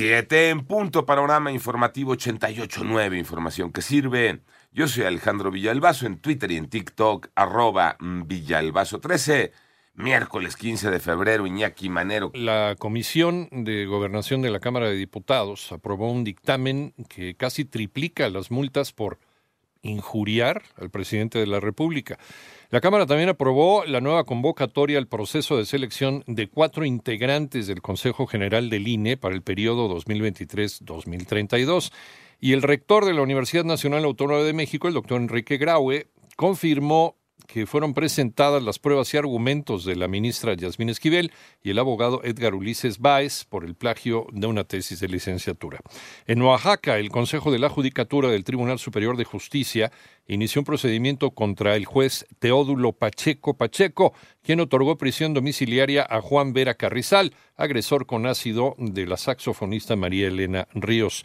Siete en punto, panorama informativo 88.9, información que sirve. Yo soy Alejandro Villalbazo en Twitter y en TikTok, arroba Villalbazo13. Miércoles 15 de febrero, Iñaki Manero. La Comisión de Gobernación de la Cámara de Diputados aprobó un dictamen que casi triplica las multas por injuriar al presidente de la República. La Cámara también aprobó la nueva convocatoria al proceso de selección de cuatro integrantes del Consejo General del INE para el periodo 2023-2032. Y el rector de la Universidad Nacional Autónoma de México, el doctor Enrique Graue, confirmó que fueron presentadas las pruebas y argumentos de la ministra Yasmín Esquivel y el abogado Edgar Ulises Báez por el plagio de una tesis de licenciatura. En Oaxaca, el Consejo de la Judicatura del Tribunal Superior de Justicia inició un procedimiento contra el juez Teódulo Pacheco Pacheco, quien otorgó prisión domiciliaria a Juan Vera Carrizal, agresor con ácido de la saxofonista María Elena Ríos.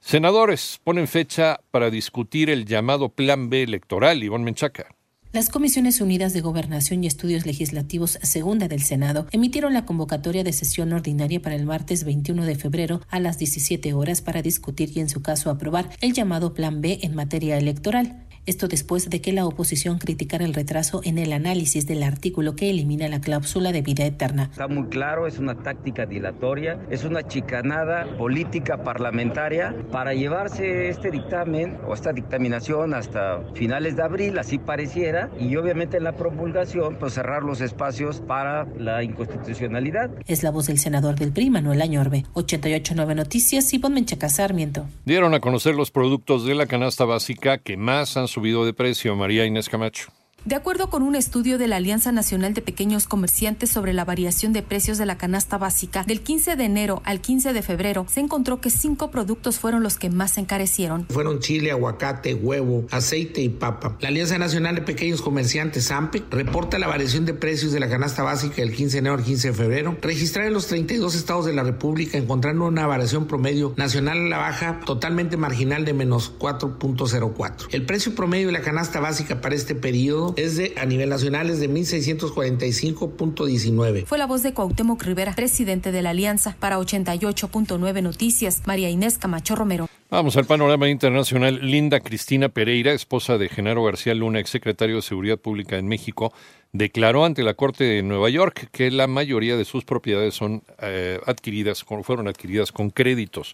Senadores ponen fecha para discutir el llamado Plan B electoral. Iván Menchaca. Las Comisiones Unidas de Gobernación y Estudios Legislativos Segunda del Senado emitieron la convocatoria de sesión ordinaria para el martes 21 de febrero a las 17 horas para discutir y en su caso aprobar el llamado Plan B en materia electoral. Esto después de que la oposición criticara el retraso en el análisis del artículo que elimina la cláusula de vida eterna. Está muy claro, es una táctica dilatoria, es una chicanada política parlamentaria para llevarse este dictamen o esta dictaminación hasta finales de abril, así pareciera, y obviamente en la promulgación, pues cerrar los espacios para la inconstitucionalidad. Es la voz del senador del PRI, Manuel Añorbe. 889 Noticias, Ivonne Menchaca Sarmiento. Dieron a conocer los productos de la canasta básica que más han subido de precio, María Inés Camacho. De acuerdo con un estudio de la Alianza Nacional de Pequeños Comerciantes sobre la variación de precios de la canasta básica, del 15 de enero al 15 de febrero, se encontró que cinco productos fueron los que más se encarecieron. Fueron chile, aguacate, huevo, aceite y papa. La Alianza Nacional de Pequeños Comerciantes, AMPE, reporta la variación de precios de la canasta básica del 15 de enero al 15 de febrero. Registrar en los 32 estados de la República, encontrando una variación promedio nacional a la baja totalmente marginal de menos 4.04. El precio promedio de la canasta básica para este periodo es de, a nivel nacional es de 1.645.19. Fue la voz de Cuauhtémoc Rivera, presidente de la Alianza, para 88.9 Noticias, María Inés Camacho Romero. Vamos al panorama internacional. Linda Cristina Pereira, esposa de Genaro García Luna, exsecretario de Seguridad Pública en México, declaró ante la Corte de Nueva York que la mayoría de sus propiedades son eh, adquiridas, fueron adquiridas con créditos.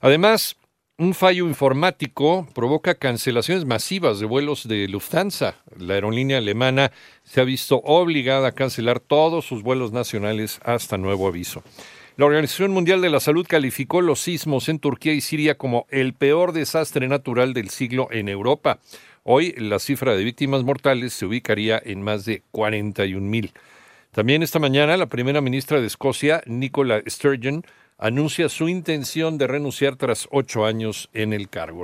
Además, un fallo informático provoca cancelaciones masivas de vuelos de Lufthansa. La aerolínea alemana se ha visto obligada a cancelar todos sus vuelos nacionales hasta nuevo aviso. La Organización Mundial de la Salud calificó los sismos en Turquía y Siria como el peor desastre natural del siglo en Europa. Hoy la cifra de víctimas mortales se ubicaría en más de 41 mil. También esta mañana la primera ministra de Escocia, Nicola Sturgeon, anuncia su intención de renunciar tras ocho años en el cargo.